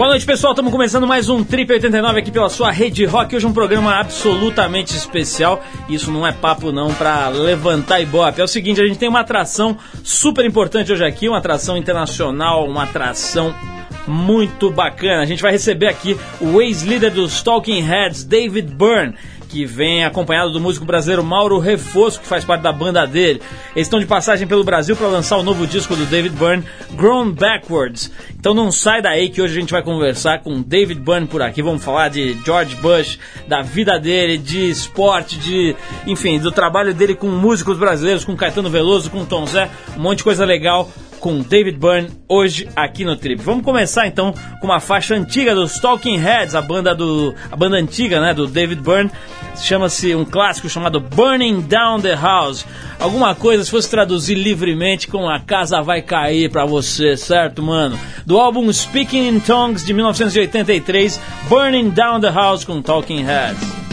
Boa noite, pessoal. Estamos começando mais um Trip 89 aqui pela sua rede rock. Hoje um programa absolutamente especial. Isso não é papo não para levantar ibope. É o seguinte, a gente tem uma atração super importante hoje aqui, uma atração internacional, uma atração muito bacana. A gente vai receber aqui o ex-líder dos Talking Heads, David Byrne que vem acompanhado do músico brasileiro Mauro Refosco, que faz parte da banda dele. Eles estão de passagem pelo Brasil para lançar o novo disco do David Byrne, Grown Backwards. Então não sai daí que hoje a gente vai conversar com David Byrne por aqui. Vamos falar de George Bush, da vida dele, de esporte, de, enfim, do trabalho dele com músicos brasileiros, com Caetano Veloso, com Tom Zé, um monte de coisa legal com David Byrne hoje aqui no Trip. Vamos começar então com uma faixa antiga dos Talking Heads, a banda do a banda antiga, né, do David Byrne. Chama-se um clássico chamado Burning Down the House. Alguma coisa se fosse traduzir livremente com a casa vai cair para você, certo, mano? Do álbum Speaking in Tongues de 1983, Burning Down the House com Talking Heads.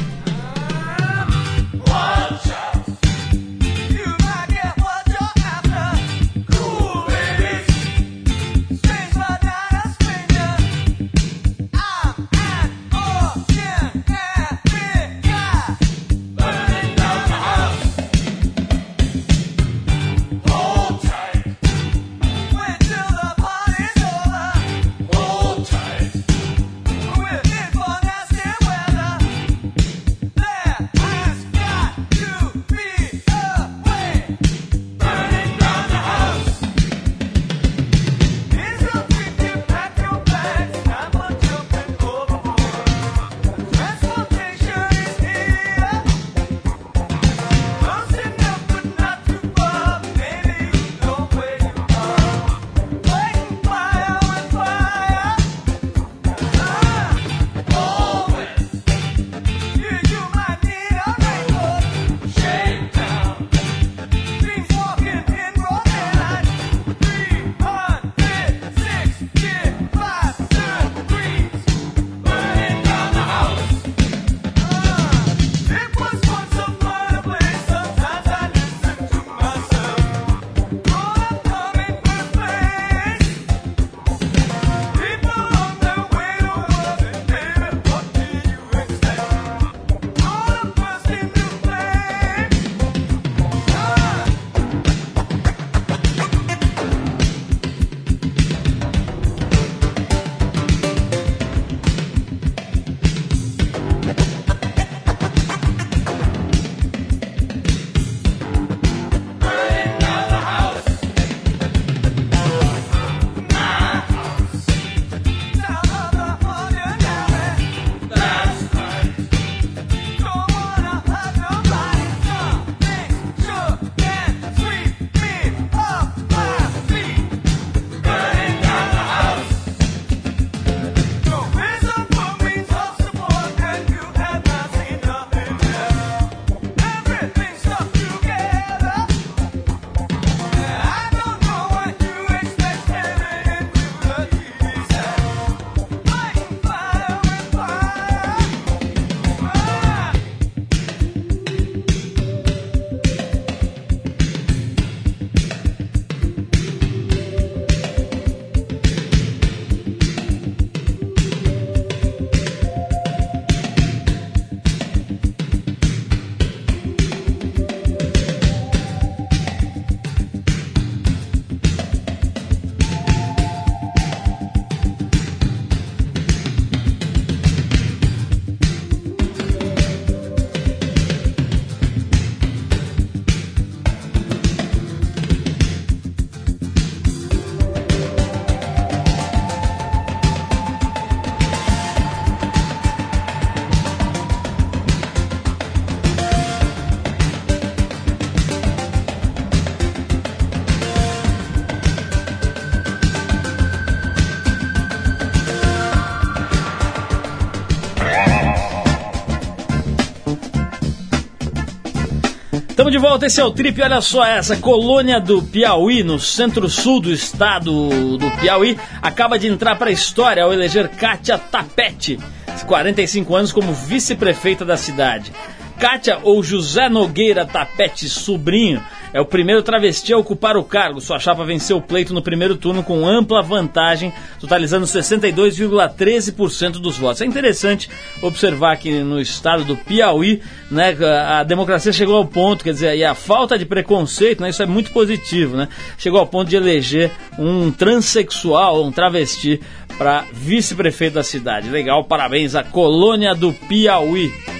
Estamos de volta, esse é o Trip. Olha só essa colônia do Piauí, no centro-sul do estado do Piauí, acaba de entrar para a história ao eleger Kátia Tapete, 45 anos, como vice-prefeita da cidade. Kátia ou José Nogueira Tapete Sobrinho é o primeiro travesti a ocupar o cargo. Sua chapa venceu o pleito no primeiro turno com ampla vantagem, totalizando 62,13% dos votos. É interessante observar que no estado do Piauí, né, a democracia chegou ao ponto, quer dizer, e a falta de preconceito, né, isso é muito positivo, né? Chegou ao ponto de eleger um transexual, um travesti para vice-prefeito da cidade. Legal, parabéns à colônia do Piauí.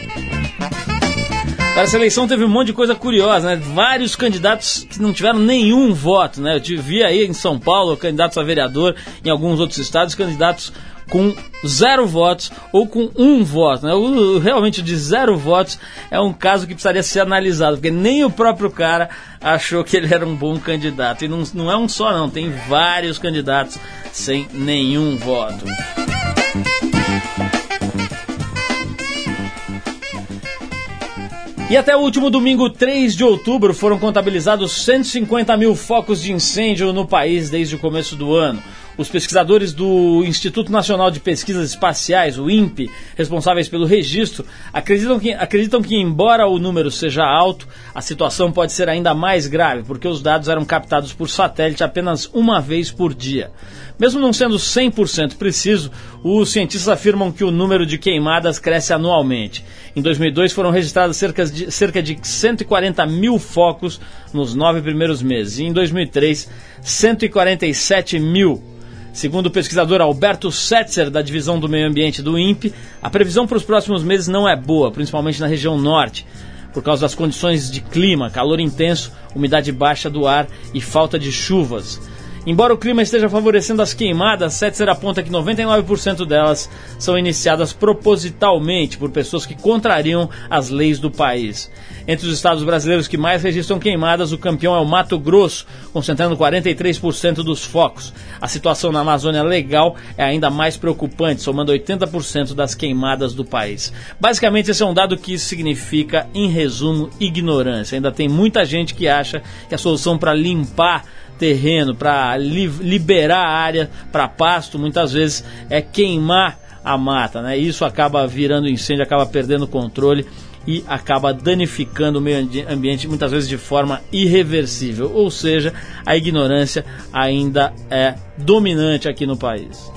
Cara, essa eleição teve um monte de coisa curiosa, né? Vários candidatos que não tiveram nenhum voto, né? Eu vi aí em São Paulo candidatos a vereador, em alguns outros estados, candidatos com zero votos ou com um voto. Né? O, realmente, de zero votos é um caso que precisaria ser analisado, porque nem o próprio cara achou que ele era um bom candidato. E não, não é um só, não, tem vários candidatos sem nenhum voto. E até o último domingo, 3 de outubro, foram contabilizados 150 mil focos de incêndio no país desde o começo do ano. Os pesquisadores do Instituto Nacional de Pesquisas Espaciais, o INPE, responsáveis pelo registro, acreditam que, acreditam que, embora o número seja alto, a situação pode ser ainda mais grave, porque os dados eram captados por satélite apenas uma vez por dia. Mesmo não sendo 100% preciso, os cientistas afirmam que o número de queimadas cresce anualmente. Em 2002 foram registrados cerca de, cerca de 140 mil focos nos nove primeiros meses, e em 2003, 147 mil. Segundo o pesquisador Alberto Setzer, da Divisão do Meio Ambiente do INPE, a previsão para os próximos meses não é boa, principalmente na região norte, por causa das condições de clima, calor intenso, umidade baixa do ar e falta de chuvas. Embora o clima esteja favorecendo as queimadas, Setzer aponta que 99% delas são iniciadas propositalmente por pessoas que contrariam as leis do país. Entre os estados brasileiros que mais registram queimadas, o campeão é o Mato Grosso, concentrando 43% dos focos. A situação na Amazônia Legal é ainda mais preocupante, somando 80% das queimadas do país. Basicamente, esse é um dado que significa, em resumo, ignorância. Ainda tem muita gente que acha que a solução para limpar terreno, para li liberar a área para pasto, muitas vezes é queimar a mata, né? Isso acaba virando incêndio, acaba perdendo controle e acaba danificando o meio ambiente muitas vezes de forma irreversível. Ou seja, a ignorância ainda é dominante aqui no país.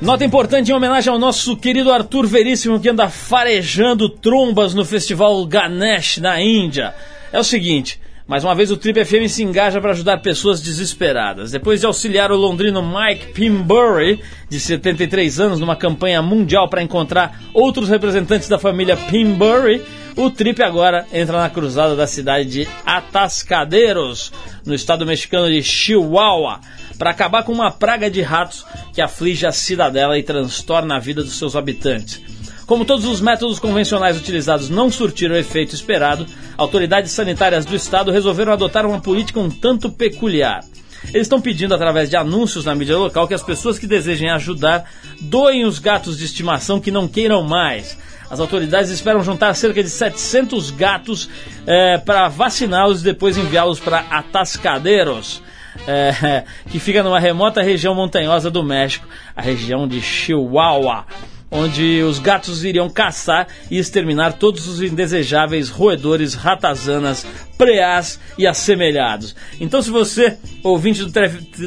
Nota importante em homenagem ao nosso querido Arthur Veríssimo que anda farejando trombas no festival Ganesh na Índia. É o seguinte, mais uma vez o Trip FM se engaja para ajudar pessoas desesperadas. Depois de auxiliar o londrino Mike Pimbury, de 73 anos, numa campanha mundial para encontrar outros representantes da família Pimbury, o Trip agora entra na cruzada da cidade de Atascadeiros, no estado mexicano de Chihuahua, para acabar com uma praga de ratos que aflige a cidadela e transtorna a vida dos seus habitantes. Como todos os métodos convencionais utilizados não surtiram o efeito esperado, autoridades sanitárias do estado resolveram adotar uma política um tanto peculiar. Eles estão pedindo, através de anúncios na mídia local, que as pessoas que desejem ajudar doem os gatos de estimação que não queiram mais. As autoridades esperam juntar cerca de 700 gatos é, para vaciná-los e depois enviá-los para Atascadeiros. É, que fica numa remota região montanhosa do México, a região de Chihuahua onde os gatos iriam caçar e exterminar todos os indesejáveis roedores, ratazanas, preás e assemelhados. Então, se você, ouvinte do,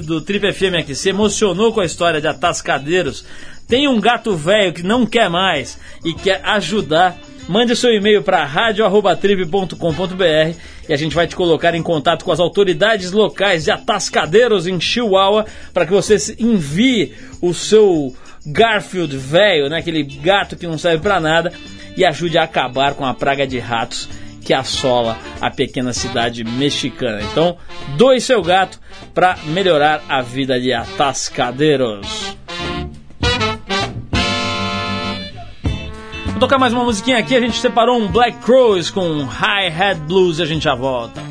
do Trip FM aqui, se emocionou com a história de atascadeiros, tem um gato velho que não quer mais e quer ajudar, mande seu e-mail para radio@trip.com.br e a gente vai te colocar em contato com as autoridades locais de Atascadeiros em Chihuahua para que você envie o seu Garfield velho, né, aquele gato que não serve para nada, e ajude a acabar com a praga de ratos que assola a pequena cidade mexicana. Então, doe seu gato para melhorar a vida de atascadeiros. Vou tocar mais uma musiquinha aqui. A gente separou um Black Crows com High Hat Blues e a gente já volta.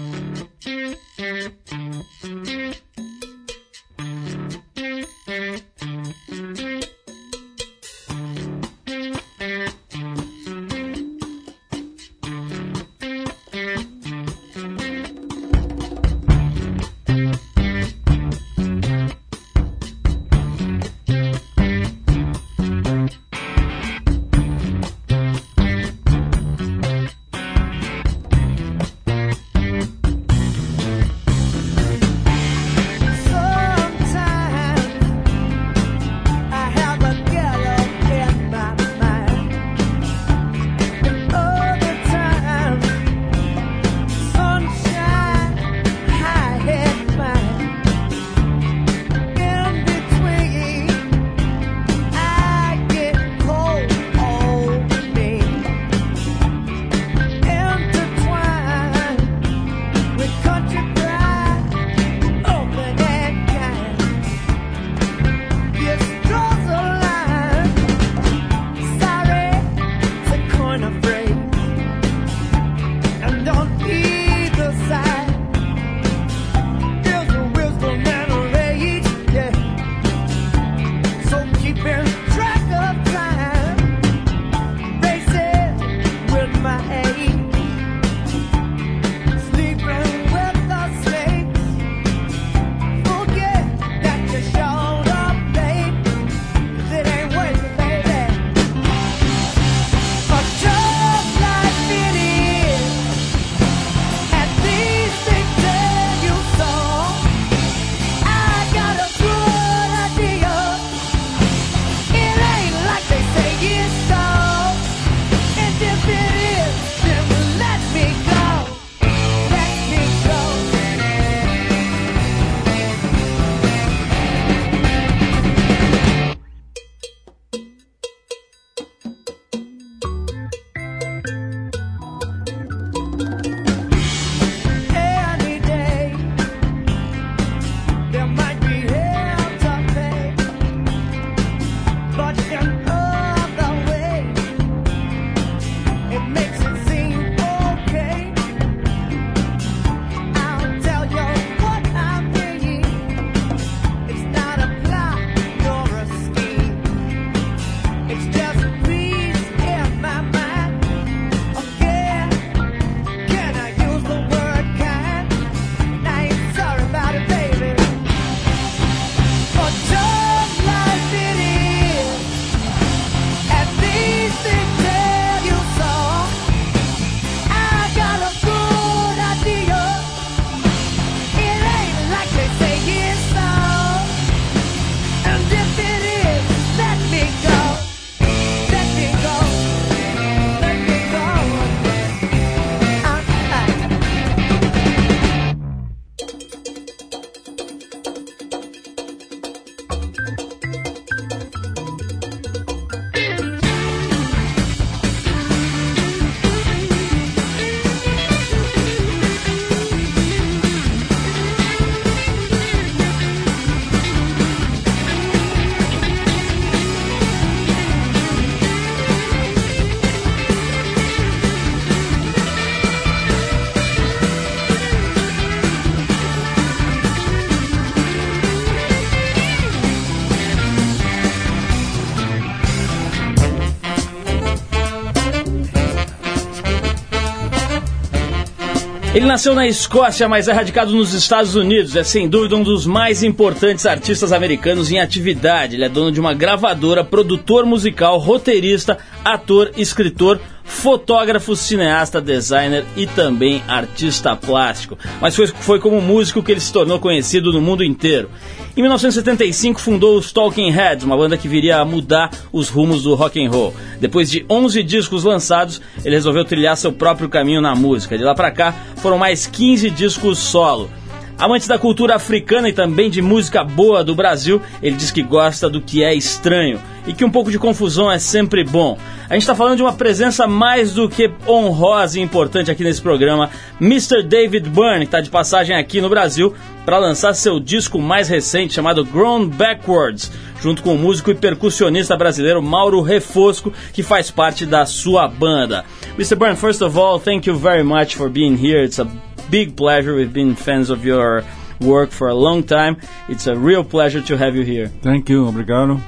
Ele nasceu na Escócia, mas é radicado nos Estados Unidos. É sem dúvida um dos mais importantes artistas americanos em atividade. Ele é dono de uma gravadora, produtor musical, roteirista, ator, escritor, fotógrafo, cineasta, designer e também artista plástico. Mas foi, foi como músico que ele se tornou conhecido no mundo inteiro. Em 1975 fundou os Talking Heads, uma banda que viria a mudar os rumos do rock and roll. Depois de 11 discos lançados, ele resolveu trilhar seu próprio caminho na música. De lá para cá, foram mais 15 discos solo. Amante da cultura africana e também de música boa do Brasil, ele diz que gosta do que é estranho e que um pouco de confusão é sempre bom. A gente está falando de uma presença mais do que honrosa e importante aqui nesse programa, Mr. David Byrne, que está de passagem aqui no Brasil para lançar seu disco mais recente chamado Grown Backwards, junto com o músico e percussionista brasileiro Mauro Refosco, que faz parte da sua banda. Mr. Byrne, first of all, thank you very much for being here. It's a big pleasure. We've been fans of your work for a long time. It's a real pleasure to have you here. Thank you, obrigado.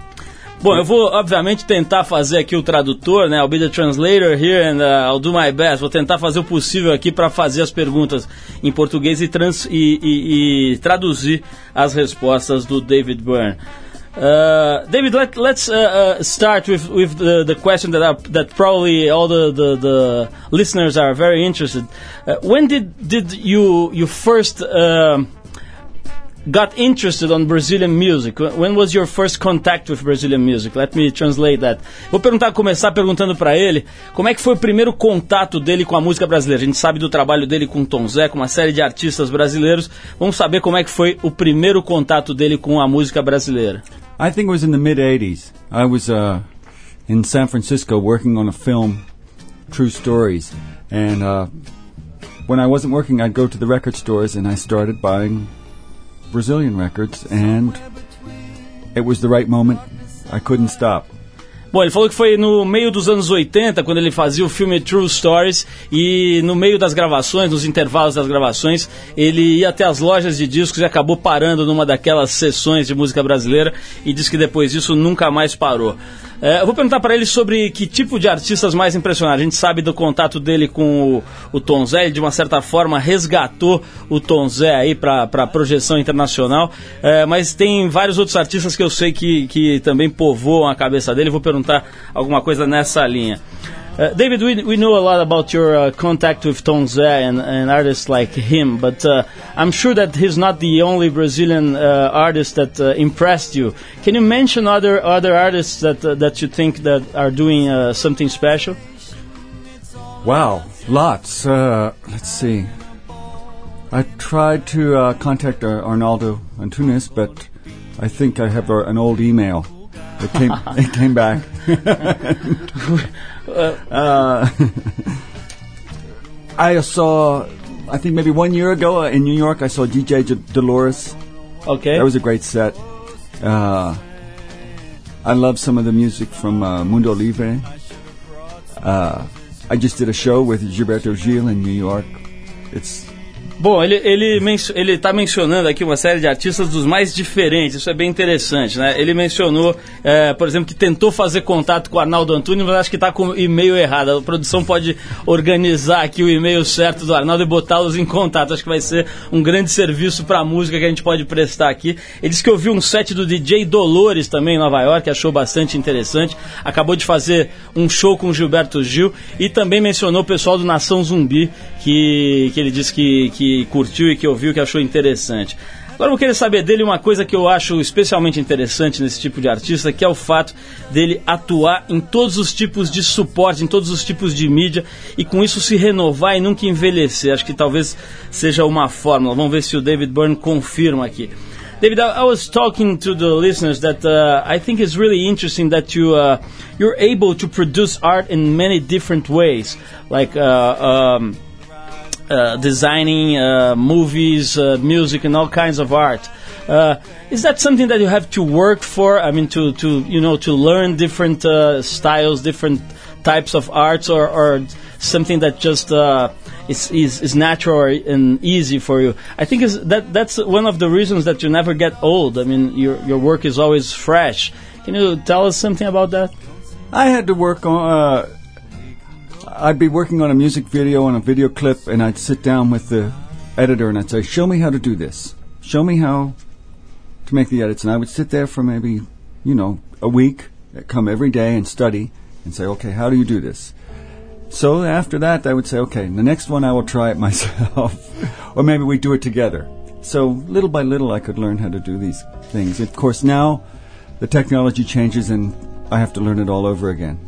Bom, eu vou obviamente tentar fazer aqui o tradutor, né? I'll be the translator here and uh, I'll do my best. Vou tentar fazer o possível aqui para fazer as perguntas em português e, trans, e, e, e traduzir as respostas do David Byrne. Uh, David, let, us uh, uh, start with, with the, the question that, are, that probably all the, the, the, listeners are very interested. Uh, when did, did you, you first got interested on Brazilian music? When was your first contact with Brazilian music? Let me translate that. Vou perguntar, começar perguntando para ele como é que foi o primeiro contato dele com a música brasileira. A gente sabe do trabalho dele com Tom Zé, com uma série de artistas brasileiros. Vamos saber como é que foi o primeiro contato dele com a música brasileira. I think it was in the mid 80s. I was uh, in San Francisco working on a film, True Stories. And uh, when I wasn't working, I'd go to the record stores and I started buying Brazilian records. And it was the right moment. I couldn't stop. Bom, ele falou que foi no meio dos anos 80, quando ele fazia o filme True Stories, e no meio das gravações, nos intervalos das gravações, ele ia até as lojas de discos e acabou parando numa daquelas sessões de música brasileira e disse que depois disso nunca mais parou. É, eu vou perguntar para ele sobre que tipo de artistas mais impressionaram. A gente sabe do contato dele com o, o Tom Zé, ele de uma certa forma resgatou o Tom Zé aí para projeção internacional, é, mas tem vários outros artistas que eu sei que, que também povoam a cabeça dele. Vou perguntar alguma coisa nessa linha. Uh, David, we, we know a lot about your uh, contact with Tom Zé and, and artists like him, but uh, I'm sure that he's not the only Brazilian uh, artist that uh, impressed you. Can you mention other other artists that uh, that you think that are doing something special? Wow, lots. let's see. I tried to contact Arnaldo Antunes, but I think I have an old email. It came, it came back. uh, I saw, I think maybe one year ago uh, in New York, I saw DJ J- Dolores. Okay. That was a great set. Uh, I love some of the music from uh, Mundo Libre. Uh, I just did a show with Gilberto Gil in New York. It's Bom, ele, ele, ele tá mencionando aqui uma série de artistas dos mais diferentes, isso é bem interessante, né? Ele mencionou, é, por exemplo, que tentou fazer contato com o Arnaldo Antunes, mas acho que está com o e-mail errado. A produção pode organizar aqui o e-mail certo do Arnaldo e botá-los em contato. Acho que vai ser um grande serviço para a música que a gente pode prestar aqui. Ele disse que ouviu um set do DJ Dolores também em Nova York, achou bastante interessante. Acabou de fazer um show com o Gilberto Gil e também mencionou o pessoal do Nação Zumbi, que, que ele disse que, que que curtiu e que ouviu, que achou interessante. Agora eu vou querer saber dele uma coisa que eu acho especialmente interessante nesse tipo de artista, que é o fato dele atuar em todos os tipos de suporte, em todos os tipos de mídia e com isso se renovar e nunca envelhecer. Acho que talvez seja uma fórmula. Vamos ver se o David Byrne confirma aqui. David, I, was talking to the listeners that uh, I think it's really interesting that you uh, you're able to produce art in many different ways, like uh, um, uh, designing uh, movies, uh, music, and all kinds of art. Uh, is that something that you have to work for? I mean, to, to you know, to learn different uh, styles, different types of arts, or, or something that just is, is, is natural and easy for you? I think is that that's one of the reasons that you never get old. I mean, your your work is always fresh. Can you tell us something about that? I had to work on I'd be working on a music video on a video clip, and I'd sit down with the editor and I'd say, "Show me how to do this. Show me how to make the edits." And I would sit there for maybe, you know, a week, come every day and study, and say, "Okay, how do you do this?" So after that, I would say, "Okay, the next one I will try it myself, or maybe we do it together." So little by little, I could learn how to do these things. Of course, now the technology changes, and I have to learn it all over again.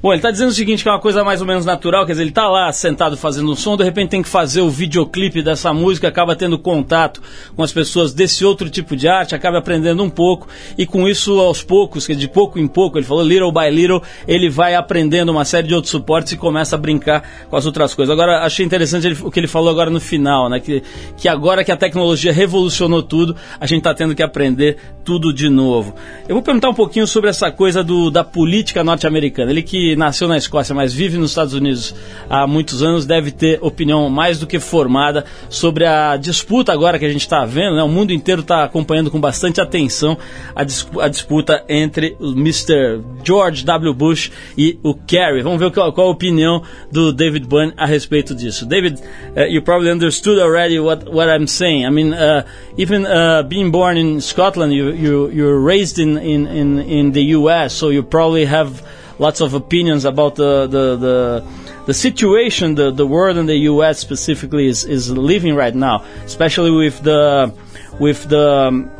Bom, ele está dizendo o seguinte, que é uma coisa mais ou menos natural, quer dizer, ele está lá sentado fazendo um som, de repente tem que fazer o videoclipe dessa música, acaba tendo contato com as pessoas desse outro tipo de arte, acaba aprendendo um pouco, e com isso, aos poucos, de pouco em pouco, ele falou little by little, ele vai aprendendo uma série de outros suportes e começa a brincar com as outras coisas. Agora, achei interessante ele, o que ele falou agora no final, né, que, que agora que a tecnologia revolucionou tudo, a gente está tendo que aprender tudo de novo. Eu vou perguntar um pouquinho sobre essa coisa do, da política norte-americana. Ele que nasceu na Escócia, mas vive nos Estados Unidos há muitos anos, deve ter opinião mais do que formada sobre a disputa agora que a gente está vendo. Né? O mundo inteiro está acompanhando com bastante atenção a, dis a, disputa entre o Mr. George W. Bush e o Kerry. Vamos ver qual, qual, a opinião do David Byrne a respeito disso. David, uh, you probably understood already what, what I'm saying. I mean, uh, even uh, being born in Scotland, you, you, you're raised in, in, in, in the U.S., so you probably have lots of opinions about the the the, the situation the the world and the U.S. specifically is is living right now, especially with the with the um,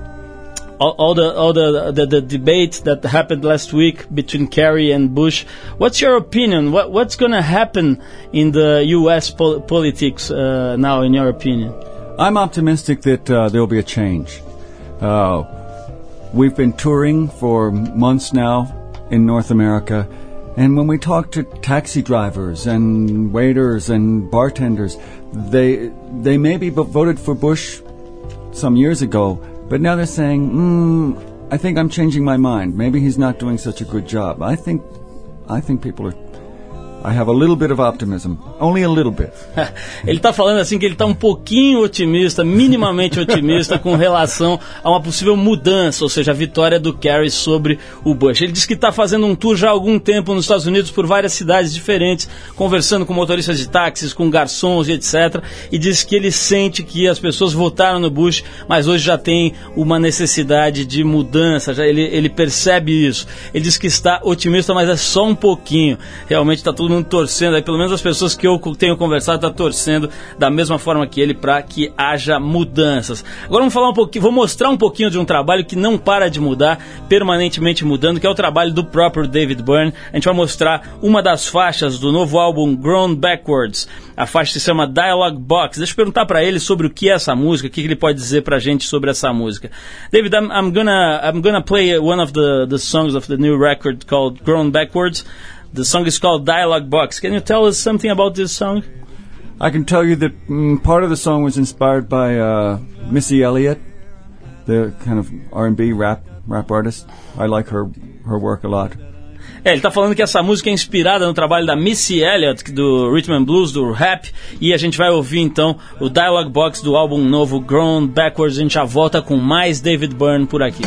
all, all, the all the, the, the debate that happened last week between Kerry and Bush. What's your opinion? What what's going to happen in the U.S. Pol politics uh, now, in your opinion? I'm optimistic that uh, there will be a change. Uh, we've been touring for months now in North America. And when we talk to taxi drivers and waiters and bartenders, they they maybe voted for Bush some years ago, but now they're saying, mm, "I think I'm changing my mind. Maybe he's not doing such a good job." I think I think people are I have a little bit of optimism. Only a little bit. ele está falando assim que ele está um pouquinho otimista, minimamente otimista com relação a uma possível mudança, ou seja, a vitória do Kerry sobre o Bush. Ele diz que está fazendo um tour já há algum tempo nos Estados Unidos por várias cidades diferentes, conversando com motoristas de táxis, com garçons e etc. E diz que ele sente que as pessoas votaram no Bush, mas hoje já tem uma necessidade de mudança, já ele, ele percebe isso. Ele diz que está otimista, mas é só um pouquinho. Realmente está tudo mundo torcendo, aí, pelo menos as pessoas que eu tenho conversado tá torcendo da mesma forma que ele para que haja mudanças. Agora vamos falar um pouquinho, vou mostrar um pouquinho de um trabalho que não para de mudar, permanentemente mudando, que é o trabalho do próprio David Byrne. A gente vai mostrar uma das faixas do novo álbum Grown Backwards. A faixa se chama Dialogue Box. Deixa eu perguntar para ele sobre o que é essa música, o que ele pode dizer pra gente sobre essa música. David, I'm, I'm gonna I'm gonna play one of the the songs of the new record called Grown Backwards. The song is called Dialogue Box. Can you tell us something about this song? I can tell you that mm, part of the song was inspired by uh, Missy Elliott, the kind of R&B rap rap artist. I like her her work a lot. É, ele está falando que essa música é inspirada no trabalho da Missy Elliott, do Rhythm and Blues, do rap, e a gente vai ouvir então o Dialogue Box do álbum novo Grown Backwards. A gente já volta com mais David Byrne por aqui.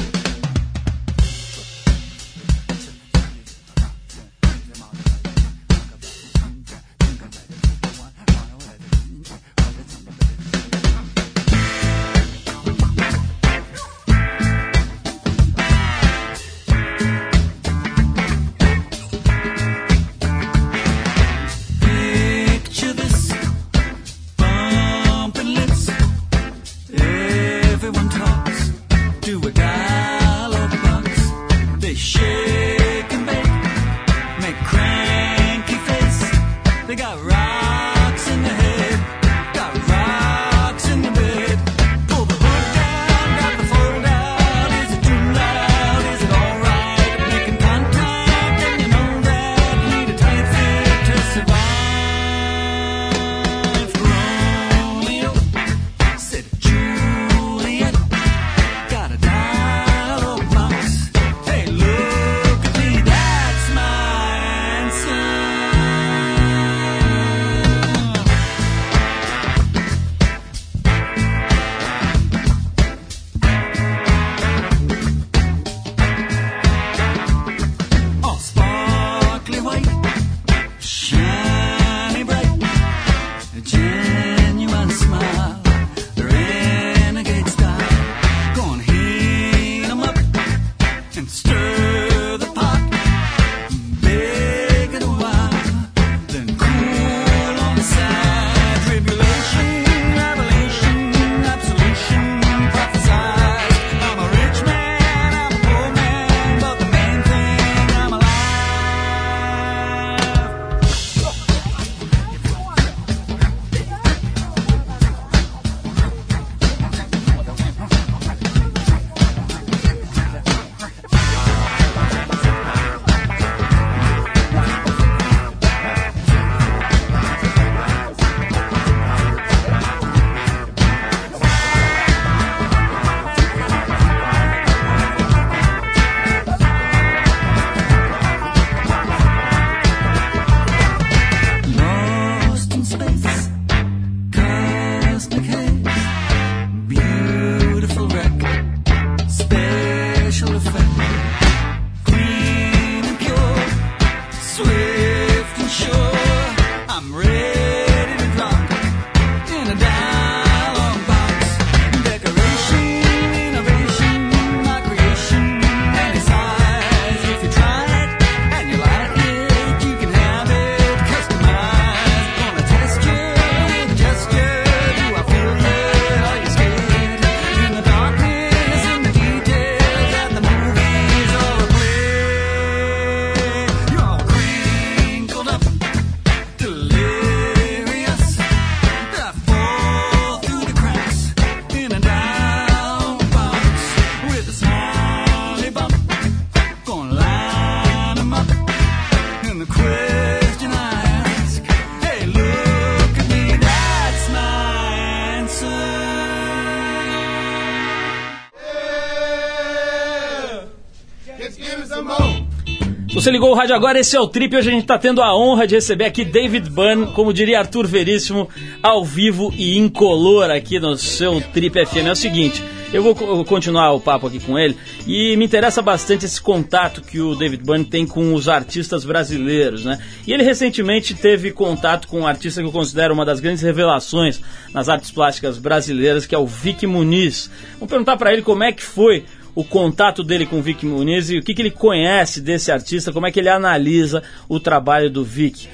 Você ligou o rádio agora, esse é o Trip. Hoje a gente está tendo a honra de receber aqui David Byrne, como diria Arthur Veríssimo, ao vivo e incolor aqui no seu Trip FM. É o seguinte, eu vou continuar o papo aqui com ele e me interessa bastante esse contato que o David Byrne tem com os artistas brasileiros, né? E ele recentemente teve contato com um artista que eu considero uma das grandes revelações nas artes plásticas brasileiras, que é o Vic Muniz. Vamos perguntar para ele como é que foi o contato dele com o Vic Muniz e o que, que ele conhece desse artista, como é que ele analisa o trabalho do Vic.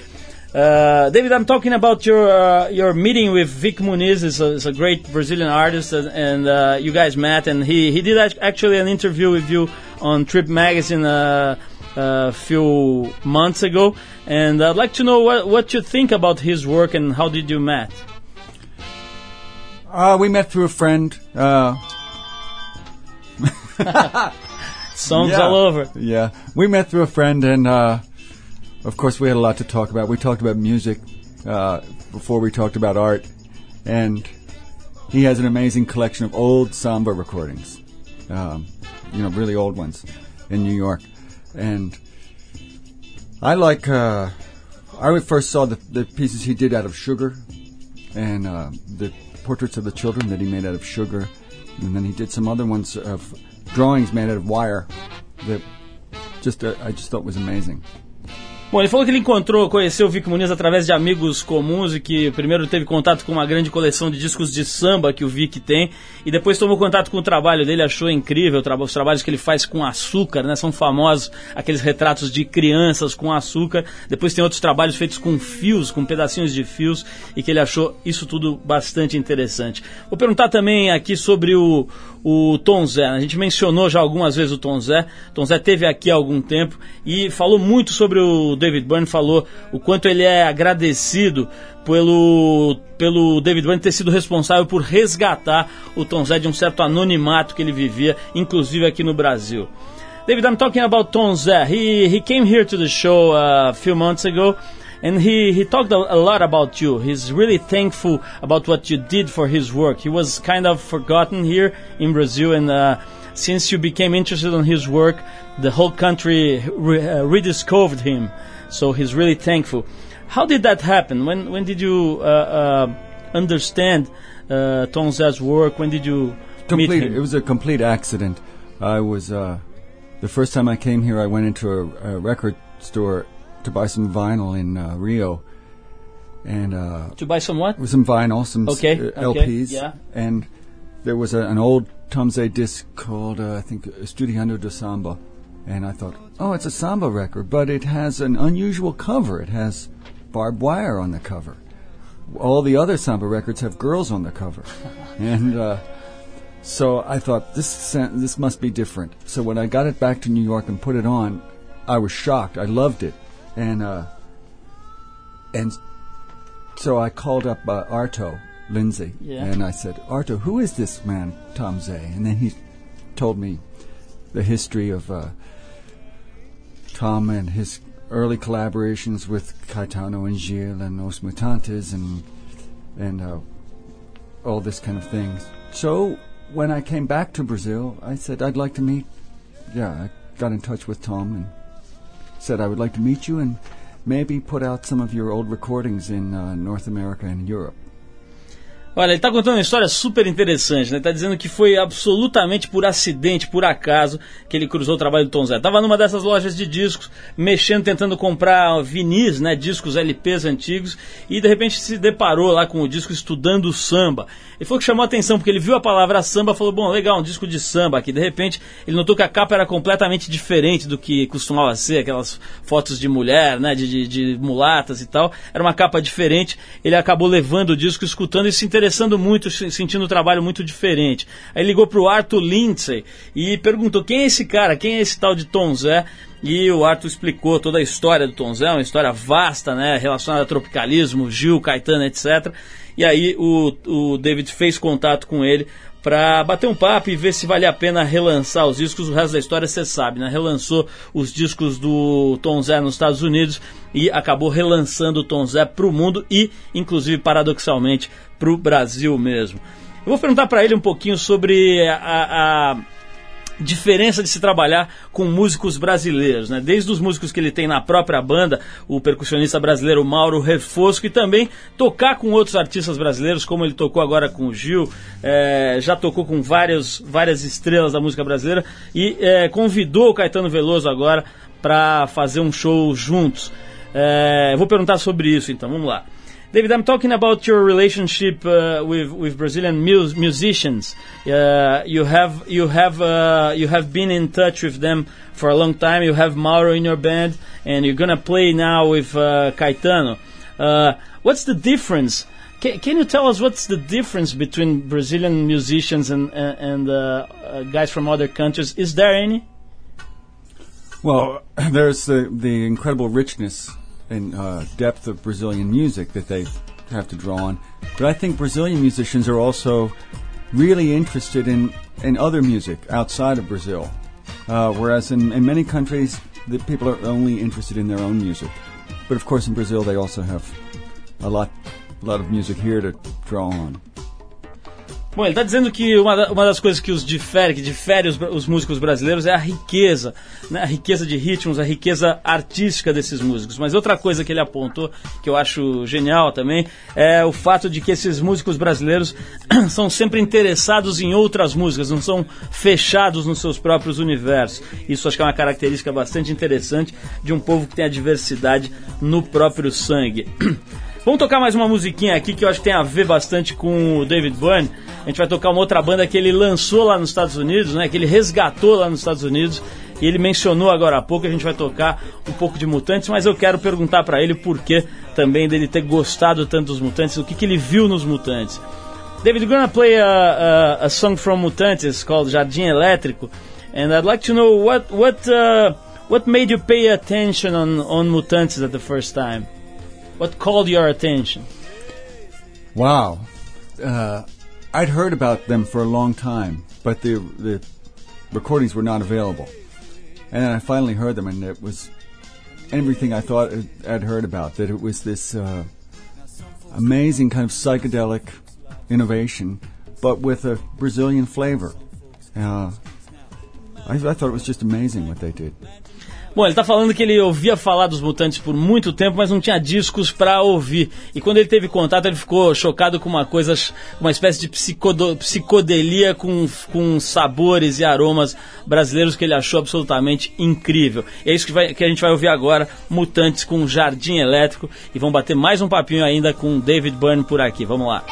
Uh, David, I'm talking about your uh, your meeting with Vic Muniz. is a, a great Brazilian artist, and, uh, you guys met, and he, he did actually an interview with you on Trip Magazine uh, a few months ago. And I'd like to know what what you think about his work and how did you met? Uh, we met through a friend. Songs yeah. all over. Yeah, we met through a friend, and uh, of course, we had a lot to talk about. We talked about music uh, before we talked about art, and he has an amazing collection of old samba recordings. Um, you know, really old ones in New York, and I like. Uh, I first saw the, the pieces he did out of sugar, and uh, the portraits of the children that he made out of sugar, and then he did some other ones of drawings made out of wire that just uh, I just thought was amazing. Bom, ele falou que ele encontrou, conheceu o Vic Muniz através de amigos comuns e que primeiro teve contato com uma grande coleção de discos de samba que o Vic tem e depois tomou contato com o trabalho dele, achou incrível os trabalhos que ele faz com açúcar, né? São famosos aqueles retratos de crianças com açúcar. Depois tem outros trabalhos feitos com fios, com pedacinhos de fios e que ele achou isso tudo bastante interessante. Vou perguntar também aqui sobre o, o Tom Zé. A gente mencionou já algumas vezes o Tom Zé. Tom Zé teve aqui há algum tempo e falou muito sobre o David Byrne, falou o quanto ele é agradecido pelo, pelo David Byrne ter sido responsável por resgatar o Tom Zé de um certo anonimato que ele vivia, inclusive aqui no Brasil. David, I'm talking about Tom Zé. He, he came here to the show uh, a few months ago. And he, he talked a, lot about you. He's really thankful about what you did for his work. He was kind of forgotten here in Brazil, and uh, since you became interested in his work, the whole country re- uh, rediscovered him. So he's really thankful. How did that happen? When when did you uh, uh understand uh, Tom Z's work? When did you complete, meet him? It was a complete accident. I was uh, the first time I came here. I went into a, a record store to buy some vinyl in uh, Rio, and uh, to buy some what? Some vinyl, some okay, uh, LPs, okay, yeah. And there was a, an old Tom Tomze disc called uh, I think Estudiando de Samba, and I thought, oh, it's a samba record, but it has an unusual cover. It has barbed wire on the cover. All the other samba records have girls on the cover, and. Uh, so I thought this this must be different. So when I got it back to New York and put it on, I was shocked. I loved it and uh, and so I called up uh, Arto Lindsay, yeah. and I said, Arto, who is this man, Tom Zay? And then he told me the history of uh, Tom and his early collaborations with Caetano and Gil and Os Mutantes and and uh, all this kind of thing. So when I came back to Brazil, I said I'd like to meet. Yeah, I got in touch with Tom and said I would like to meet you and maybe put out some of your old recordings in uh, North America and Europe. Olha, ele está contando uma história super interessante, né? Está dizendo que foi absolutamente por acidente, por acaso, que ele cruzou o trabalho do Tom Zé. Tava numa dessas lojas de discos, mexendo, tentando comprar vinis, né? Discos LPs antigos, e de repente se deparou lá com o disco estudando samba. Ele falou que chamou a atenção porque ele viu a palavra samba, falou: bom, legal, um disco de samba aqui. De repente ele notou que a capa era completamente diferente do que costumava ser, aquelas fotos de mulher, né? De, de, de mulatas e tal. Era uma capa diferente. Ele acabou levando o disco, escutando e se interessando interessando muito, sentindo um trabalho muito diferente. Aí ligou para o Arthur Lindsay e perguntou quem é esse cara, quem é esse tal de Tom Zé. E o Arthur explicou toda a história do Tom Zé, uma história vasta, né, relacionada a tropicalismo, Gil, Caetano, etc. E aí o, o David fez contato com ele para bater um papo e ver se vale a pena relançar os discos. O resto da história você sabe, né? Relançou os discos do Tom Zé nos Estados Unidos e acabou relançando o Tom Zé para o mundo e, inclusive, paradoxalmente, para o Brasil mesmo. Eu vou perguntar para ele um pouquinho sobre a, a diferença de se trabalhar com músicos brasileiros, né? Desde os músicos que ele tem na própria banda, o percussionista brasileiro Mauro Refosco, e também tocar com outros artistas brasileiros, como ele tocou agora com o Gil, é, já tocou com vários, várias estrelas da música brasileira e é, convidou o Caetano Veloso agora para fazer um show juntos. É, vou perguntar sobre isso, então vamos lá. David, I'm talking about your relationship uh, with with Brazilian mus musicians. Uh, you have you have uh, you have been in touch with them for a long time. You have Mauro in your band, and you're gonna play now with uh, Caetano. Uh, what's the difference? Can, can you tell us what's the difference between Brazilian musicians and and uh, guys from other countries? Is there any? Well, there's the the incredible richness and uh, depth of Brazilian music that they have to draw on. But I think Brazilian musicians are also really interested in, in other music outside of Brazil. Uh, whereas in, in many countries, the people are only interested in their own music. But of course, in Brazil, they also have a lot, a lot of music here to draw on. Bom, ele está dizendo que uma, uma, das coisas que os difere, que difere os, os músicos brasileiros é a riqueza, né? a riqueza de ritmos, a riqueza artística desses músicos. Mas outra coisa que ele apontou, que eu acho genial também, é o fato de que esses músicos brasileiros são sempre interessados em outras músicas, não são fechados nos seus próprios universos. Isso acho que é uma característica bastante interessante de um povo que tem a diversidade no próprio sangue. Vamos tocar mais uma musiquinha aqui que eu acho que tem a ver bastante com o David Byrne. A gente vai tocar uma outra banda que ele lançou lá nos Estados Unidos, né? Que ele resgatou lá nos Estados Unidos. E ele mencionou agora há pouco, a gente vai tocar um pouco de Mutantes, mas eu quero perguntar para ele por que também dele ter gostado tanto dos Mutantes, o que, que ele viu nos Mutantes. David, you're gonna play a, a, a song from Mutantes called Jardim Elétrico, and I'd like to know what what uh, what made you pay attention on on Mutantes at the first time. What called your attention? Wow. Uh, I'd heard about them for a long time, but the the recordings were not available. And then I finally heard them, and it was everything I thought I'd heard about. That it was this uh, amazing kind of psychedelic innovation, but with a Brazilian flavor. Uh, I, I thought it was just amazing what they did. Bom, ele está falando que ele ouvia falar dos Mutantes por muito tempo, mas não tinha discos para ouvir. E quando ele teve contato, ele ficou chocado com uma coisa, uma espécie de psicodelia com, com sabores e aromas brasileiros que ele achou absolutamente incrível. É isso que, vai, que a gente vai ouvir agora, Mutantes com Jardim Elétrico. E vamos bater mais um papinho ainda com David Byrne por aqui. Vamos lá.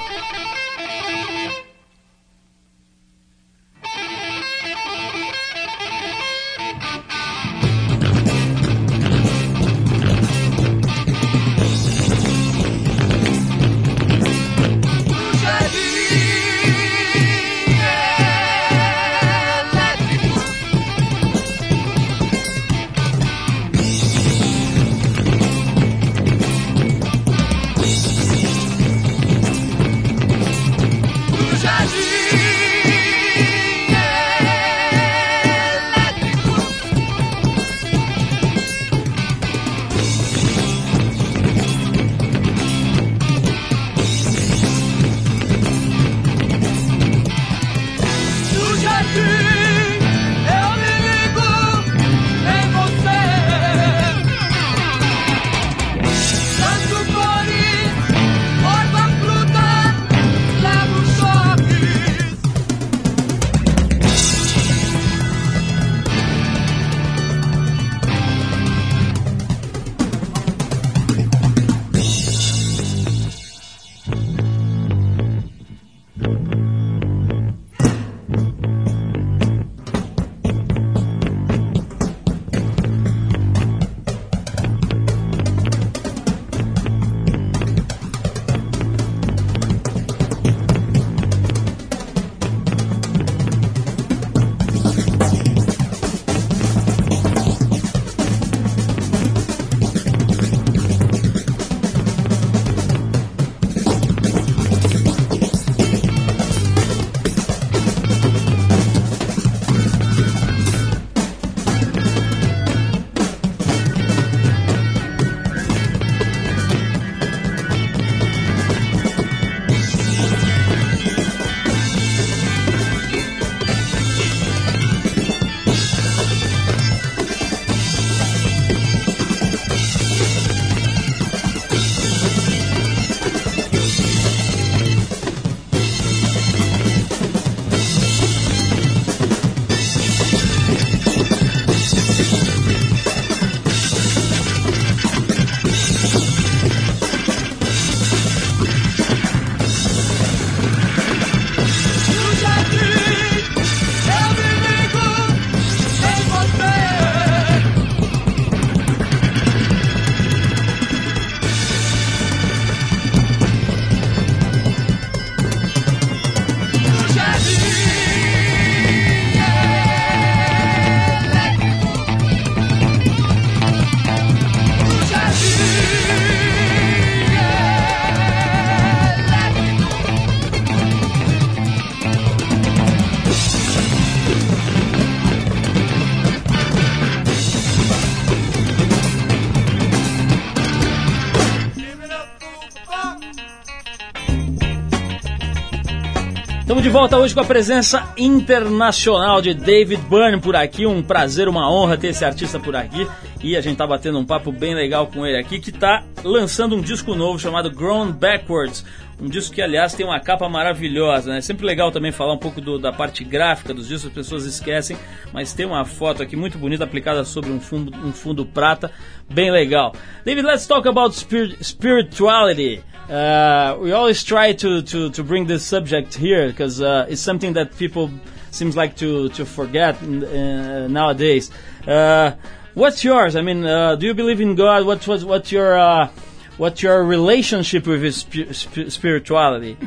De volta hoje com a presença internacional de David Byrne por aqui. Um prazer, uma honra ter esse artista por aqui. E a gente tá batendo um papo bem legal com ele aqui, que tá lançando um disco novo chamado Grown Backwards. Um disco que, aliás, tem uma capa maravilhosa, né? Sempre legal também falar um pouco do, da parte gráfica dos discos, as pessoas esquecem, mas tem uma foto aqui muito bonita aplicada sobre um fundo, um fundo prata, bem legal. David, let's talk about spirituality. Uh, we always try to, to, to bring this subject here because uh, it's something that people seems like to, to forget uh, nowadays. Uh, what's yours? I mean, uh, do you believe in God? What's, what's, what's your uh, what's your relationship with sp sp spirituality?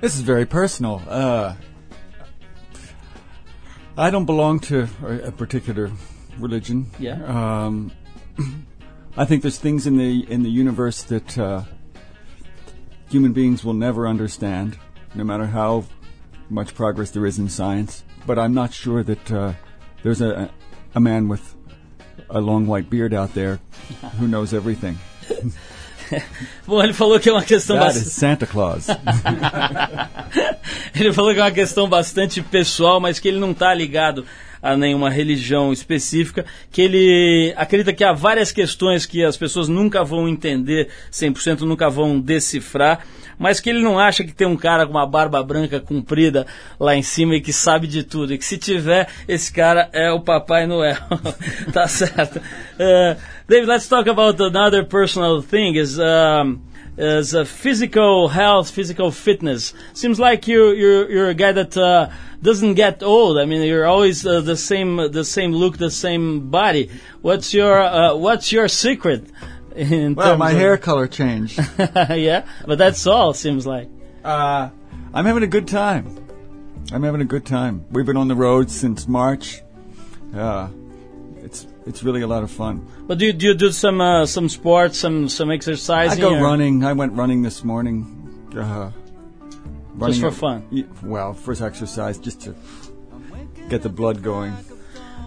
This is very personal. I don't belong to a particular religion. Yeah. Um, I think there's things in the in the universe that human beings will never understand, no matter how much progress there is in science. But I'm not sure that uh, there's a, a man with a long white beard out there who knows everything. Bom, ele falou que é uma questão is Santa Claus. ele falou que é uma questão bastante pessoal, mas que ele não está ligado a nenhuma religião específica, que ele acredita que há várias questões que as pessoas nunca vão entender 100%, nunca vão decifrar, mas que ele não acha que tem um cara com uma barba branca comprida lá em cima e que sabe de tudo, e que se tiver, esse cara é o Papai Noel. tá certo. Uh, David, let's talk about another personal thing. Is um, is uh, physical health, physical fitness. Seems like you you're you're a guy that uh, doesn't get old. I mean, you're always uh, the same the same look, the same body. What's your uh, what's your secret? Well, my hair color changed. yeah, but that's all. Seems like. Uh, I'm having a good time. I'm having a good time. We've been on the road since March. Uh, it's it's really a lot of fun. But do you, do you do some uh, some sports, some some exercise? I go running. I went running this morning. Uh, just for fun. Well, first exercise, just to get the blood going.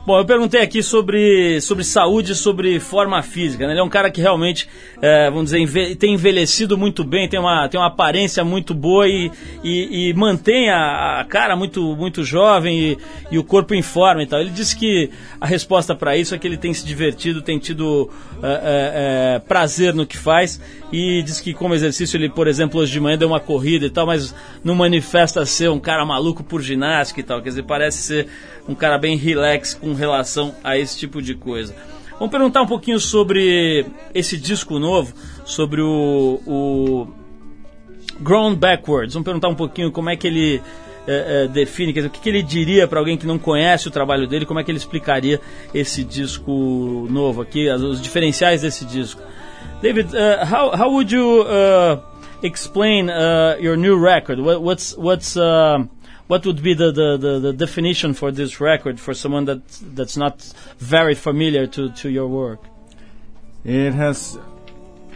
Bom, eu perguntei aqui sobre, sobre saúde, sobre forma física. Né? Ele é um cara que realmente, é, vamos dizer, enve tem envelhecido muito bem, tem uma, tem uma aparência muito boa e, e, e mantém a, a, cara muito, muito jovem e, e, o corpo em forma e tal. Ele disse que a resposta para isso é que ele tem se divertido, tem tido é, é, é, prazer no que faz e diz que como exercício ele, por exemplo, hoje de manhã deu uma corrida e tal, mas não manifesta ser um cara maluco por ginástica e tal. Quer dizer, parece ser um cara bem relax com relação a esse tipo de coisa. Vamos perguntar um pouquinho sobre esse disco novo, sobre o, o Grown Backwards. Vamos perguntar um pouquinho como é que ele é, é, define, quer dizer, o que, que ele diria para alguém que não conhece o trabalho dele, como é que ele explicaria esse disco novo aqui, os diferenciais desse disco. David, uh, how, how would you uh, explain uh, your new record? What, what's what's what would be the, the, the, the, definition for this record for someone that that's not very familiar to, to your work? It has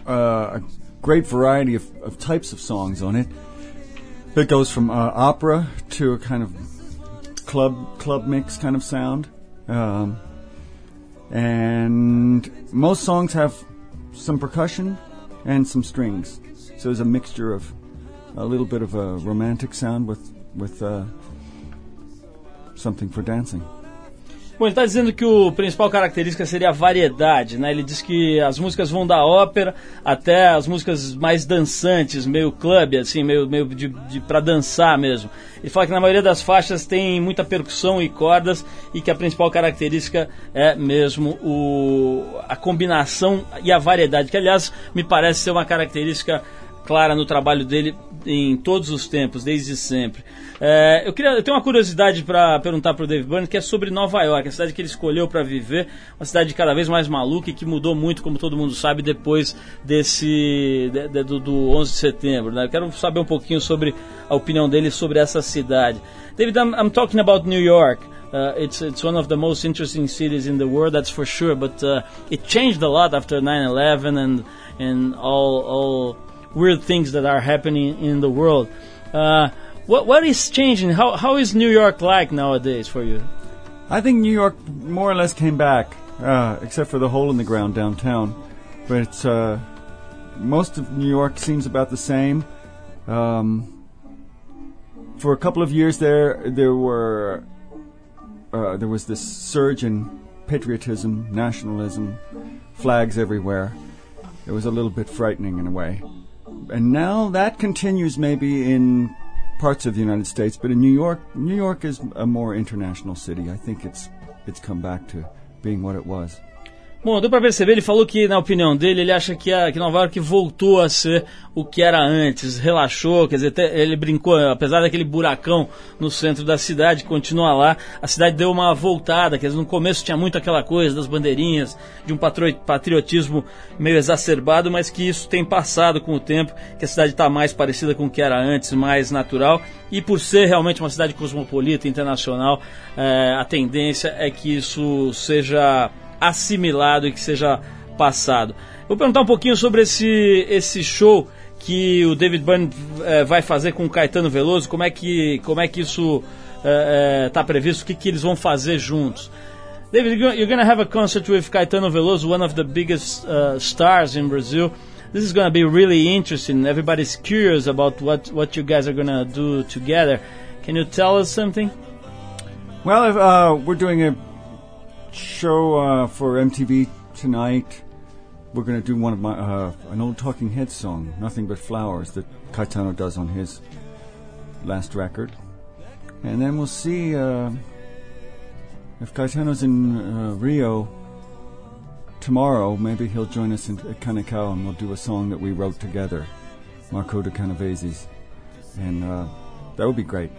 uh, a great variety of, of, types of songs on it. It goes from uh, opera to a kind of club club mix kind of sound, um, and most songs have some percussion and some strings. So there's a mixture of a little bit of a romantic sound with with uh, something for dancing. Bom, ele está dizendo que o principal característica seria a variedade, né? Ele diz que as músicas vão da ópera até as músicas mais dançantes, meio club, assim, meio, meio de, de para dançar mesmo. Ele fala que na maioria das faixas tem muita percussão e cordas e que a principal característica é mesmo o, a combinação e a variedade, que aliás me parece ser uma característica clara no trabalho dele em todos os tempos, desde sempre. É, eu, queria, eu tenho uma curiosidade para perguntar para o Dave Byrne, que é sobre Nova York, a cidade que ele escolheu para viver, uma cidade cada vez mais maluca e que mudou muito, como todo mundo sabe, depois desse de, de, do, do 11 de setembro. Né? Eu quero saber um pouquinho sobre a opinião dele sobre essa cidade. David, I'm, I'm talking about New York. Uh, it's it's one of the most interesting cities in the world, that's for sure. But uh, it changed a lot after 9/11 and and all all weird things that are happening in the world. Uh, what what is changing? How how is New York like nowadays for you? I think New York more or less came back, uh, except for the hole in the ground downtown. But uh, most of New York seems about the same. Um, for a couple of years there, there were uh, there was this surge in patriotism, nationalism, flags everywhere. It was a little bit frightening in a way. And now that continues maybe in parts of the United States, but in New York, New York is a more international city. I think it's it's come back to being what it was. Bom, deu para perceber, ele falou que, na opinião dele, ele acha que, a, que Nova York voltou a ser o que era antes, relaxou, quer dizer, ele brincou, apesar daquele buracão no centro da cidade, continua lá, a cidade deu uma voltada, quer dizer, no começo tinha muito aquela coisa das bandeirinhas, de um patriotismo meio exacerbado, mas que isso tem passado com o tempo, que a cidade está mais parecida com o que era antes, mais natural, e por ser realmente uma cidade cosmopolita, internacional, é, a tendência é que isso seja assimilado e que seja passado. Vou perguntar um pouquinho sobre esse, esse show que o David Byrne é, vai fazer com o Caetano Veloso, como é que, como é que isso está é, é, previsto, o que, que eles vão fazer juntos. David, you're going to have a concert with Caetano Veloso, one of the biggest uh, stars in Brazil. This is going to be really interesting. Everybody's curious about what, what you guys are going to do together. Can you tell us something? Well, uh, we're doing a show uh, for MTV tonight. We're going to do one of my uh, an old Talking Heads song, "Nothing But Flowers," that Caetano does on his last record, and then we'll see uh, if Caetano's in uh, Rio tomorrow. Maybe he'll join us in, at and we'll do a song that we wrote together, Marco de Canaveses, and uh, that would be great.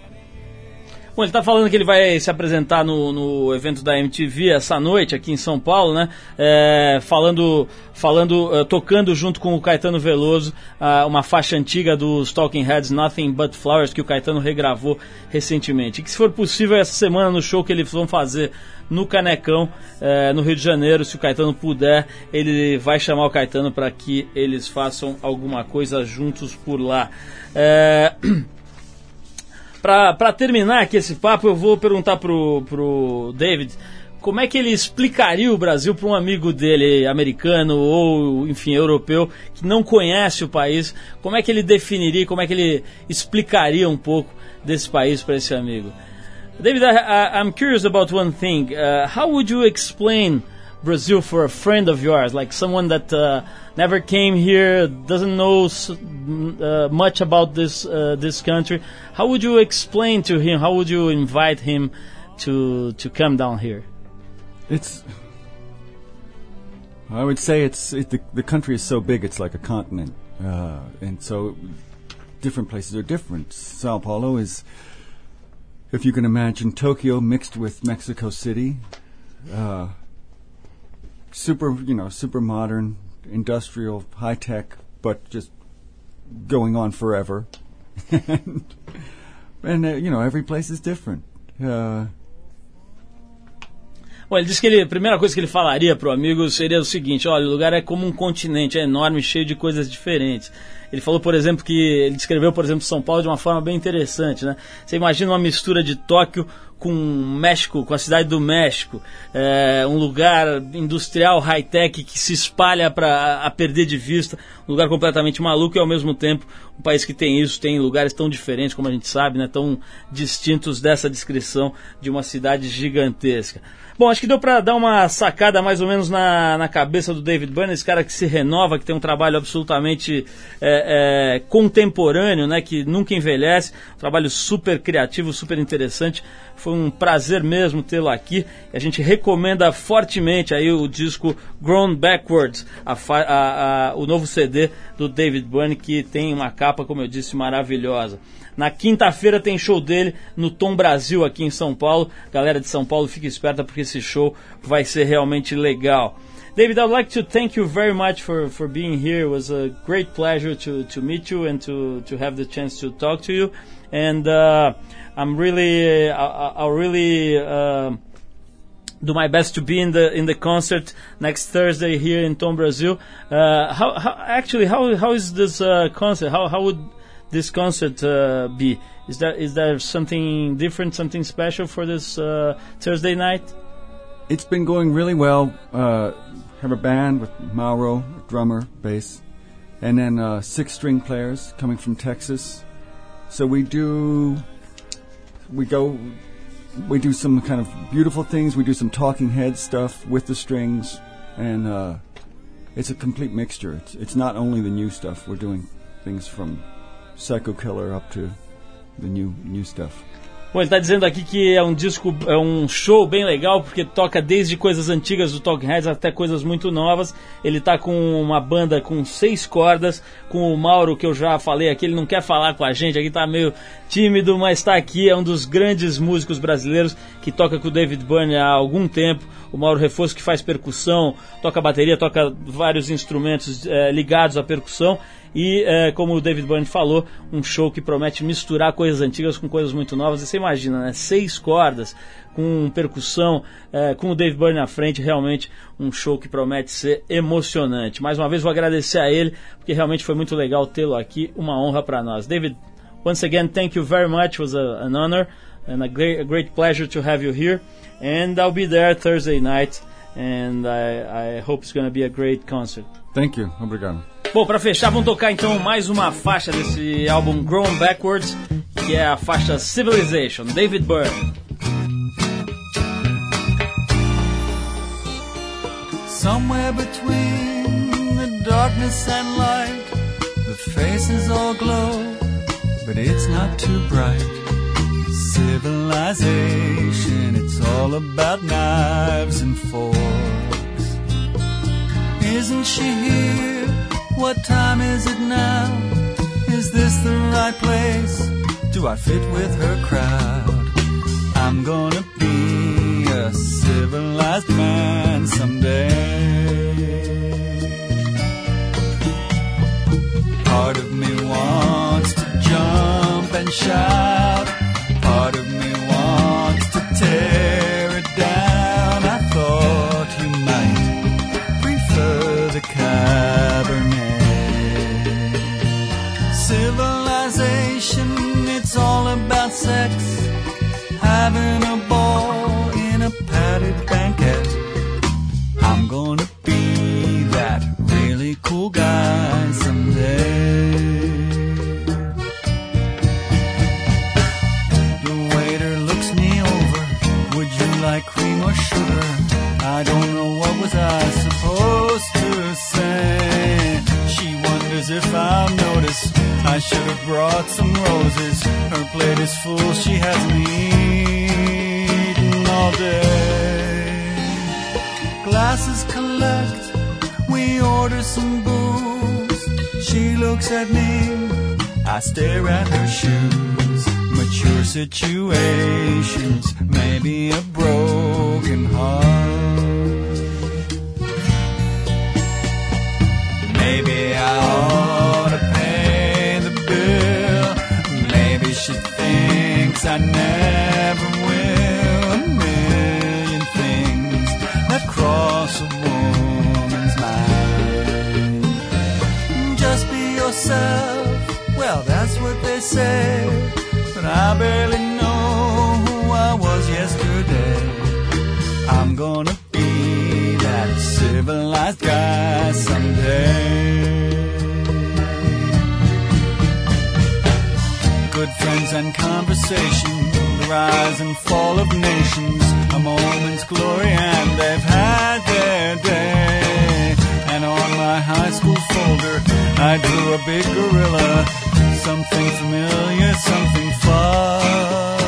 Bom, ele está falando que ele vai se apresentar no, no evento da MTV essa noite aqui em São Paulo, né? É, falando, falando, uh, tocando junto com o Caetano Veloso uh, uma faixa antiga dos Talking Heads, Nothing But Flowers, que o Caetano regravou recentemente. E que se for possível essa semana no show que eles vão fazer no Canecão, uh, no Rio de Janeiro, se o Caetano puder, ele vai chamar o Caetano para que eles façam alguma coisa juntos por lá. É... Para terminar aqui esse papo, eu vou perguntar pro, pro David como é que ele explicaria o Brasil para um amigo dele, americano ou, enfim, europeu, que não conhece o país? Como é que ele definiria, como é que ele explicaria um pouco desse país para esse amigo? David, I, I, I'm curious about one thing. Uh, how would you explain Brazil for a friend of yours, like someone that uh, never came here, doesn't know uh, much about this uh, this country. How would you explain to him? How would you invite him to to come down here? It's. I would say it's it, the the country is so big, it's like a continent, uh, and so different places are different. Sao Paulo is, if you can imagine, Tokyo mixed with Mexico City. Uh, super, you know, super modern, industrial, high tech, but just going on forever. and, and uh, you know, every place is different. Uh, Bom, ele disse que ele, a primeira coisa que ele falaria para o amigo seria o seguinte: olha, o lugar é como um continente, é enorme, cheio de coisas diferentes. Ele falou, por exemplo, que ele descreveu, por exemplo, São Paulo de uma forma bem interessante, né? Você imagina uma mistura de Tóquio com México, com a cidade do México, é, um lugar industrial high-tech que se espalha para a perder de vista, um lugar completamente maluco e ao mesmo tempo país que tem isso, tem lugares tão diferentes, como a gente sabe, né, tão distintos dessa descrição de uma cidade gigantesca. Bom, acho que deu para dar uma sacada mais ou menos na, na cabeça do David Byrne, esse cara que se renova, que tem um trabalho absolutamente é, é, contemporâneo, né, que nunca envelhece, um trabalho super criativo, super interessante. Foi um prazer mesmo tê-lo aqui. A gente recomenda fortemente aí o disco Grown Backwards, a, a, a, o novo CD do David Byrne, que tem uma capa, como eu disse, maravilhosa. Na quinta-feira tem show dele no Tom Brasil aqui em São Paulo. Galera de São Paulo, fique esperta porque esse show vai ser realmente legal. David, I'd like to thank you very much for, for being here. It was a great pleasure to, to meet you and to, to have the chance to talk to you. And uh, I'm really, uh, I, will really uh, do my best to be in the in the concert next Thursday here in Tom Brazil. Uh, how, how actually how how is this uh, concert? How how would this concert uh, be? Is that is there something different, something special for this uh, Thursday night? It's been going really well. Uh, have a band with Mauro, drummer, bass, and then uh, six string players coming from Texas. So we do we go, we do some kind of beautiful things. We do some talking head stuff with the strings, and uh, it's a complete mixture. It's it's not only the new stuff. We're doing things from Psycho Killer up to the new new stuff. Bom, ele está dizendo aqui que é um disco, é um show bem legal, porque toca desde coisas antigas do Talking Heads até coisas muito novas. Ele está com uma banda com seis cordas, com o Mauro, que eu já falei aqui, ele não quer falar com a gente, aqui está meio tímido, mas está aqui, é um dos grandes músicos brasileiros que toca com o David Byrne há algum tempo. O Mauro Reforço que faz percussão, toca bateria, toca vários instrumentos é, ligados à percussão. E, é, como o David Byrne falou, um show que promete misturar coisas antigas com coisas muito novas. E você imagina, né? Seis cordas, com percussão, é, com o David Byrne na frente, realmente um show que promete ser emocionante. Mais uma vez vou agradecer a ele, porque realmente foi muito legal tê-lo aqui, uma honra para nós. David, once again, thank you very much. It was a, an honor and a great, a great pleasure to have you here. And I'll be there Thursday night, and I, I hope it's going to be a great concert. Thank you. Obrigado. Bom, para fechar, vamos tocar então mais uma faixa desse álbum Grown Backwards, que é a faixa Civilization, David Byrne. Somewhere between the darkness and light, the faces all glow, but it's not too bright. Civilization, it's all about knives and forks. Isn't she here? What time is it now? Is this the right place? Do I fit with her crowd? I'm gonna be a civilized man someday. Part of me wants to jump and shout. Part of me brought some roses. Her plate is full. She hasn't eaten all day. Glasses collect. We order some booze. She looks at me. I stare at her shoes. Mature situations, maybe a broken someday. Good friends and conversation, the rise and fall of nations, a moment's glory, and they've had their day. And on my high school folder, I drew a big gorilla, something familiar, something far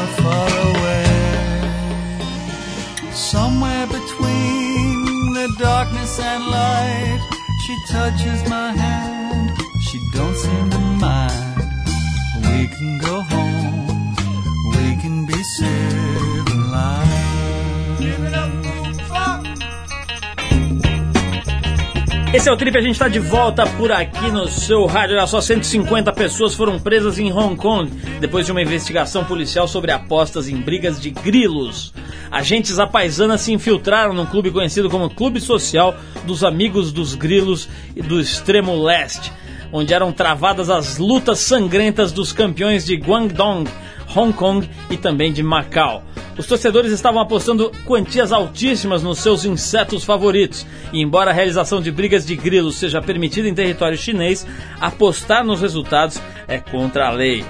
darkness and light, she touches my hand. She don't seem to mind. We can go Esse é o Trip, a gente está de volta por aqui no seu rádio. Olha só, 150 pessoas foram presas em Hong Kong depois de uma investigação policial sobre apostas em brigas de grilos. Agentes apaisanas se infiltraram num clube conhecido como Clube Social dos Amigos dos Grilos e do Extremo Leste, onde eram travadas as lutas sangrentas dos campeões de Guangdong, Hong Kong e também de Macau. Os torcedores estavam apostando quantias altíssimas nos seus insetos favoritos, e embora a realização de brigas de grilos seja permitida em território chinês, apostar nos resultados é contra a lei.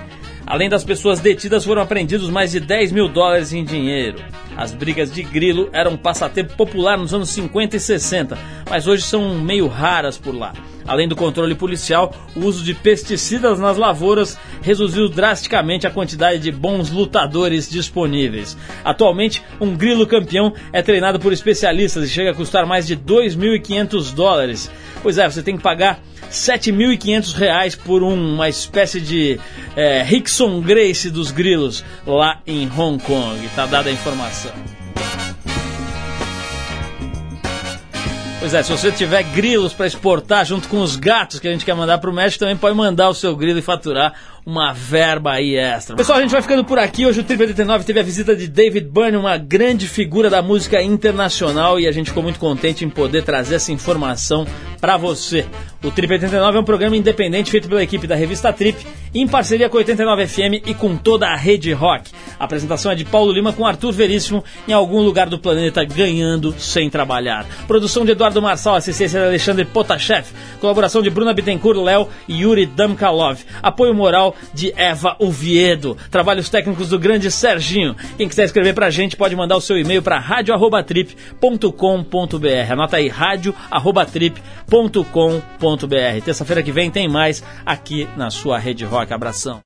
Além das pessoas detidas, foram apreendidos mais de 10 mil dólares em dinheiro. As brigas de grilo eram um passatempo popular nos anos 50 e 60, mas hoje são meio raras por lá. Além do controle policial, o uso de pesticidas nas lavouras reduziu drasticamente a quantidade de bons lutadores disponíveis. Atualmente, um grilo campeão é treinado por especialistas e chega a custar mais de 2.500 dólares. Pois é, você tem que pagar 7.500 reais por uma espécie de é, Rickson Grace dos grilos lá em Hong Kong. Tá dada a informação. Pois é, se você tiver grilos para exportar junto com os gatos que a gente quer mandar para o México, também pode mandar o seu grilo e faturar uma verba aí extra. Pessoal, a gente vai ficando por aqui. Hoje o Trip 89 teve a visita de David Byrne, uma grande figura da música internacional, e a gente ficou muito contente em poder trazer essa informação para você. O Trip 89 é um programa independente feito pela equipe da revista Trip, em parceria com 89 FM e com toda a rede rock. A apresentação é de Paulo Lima com Arthur Veríssimo em algum lugar do planeta ganhando sem trabalhar. Produção de Eduardo Marçal, assistência de Alexandre Potashev, colaboração de Bruna Bittencourt, Léo e Yuri Damkalov. Apoio moral de Eva Oviedo. Trabalhos técnicos do grande Serginho. Quem quiser escrever pra gente pode mandar o seu e-mail para radio@trip.com.br. Anota aí radio@trip.com.br. Terça-feira que vem tem mais aqui na sua Rede Rock. Abração.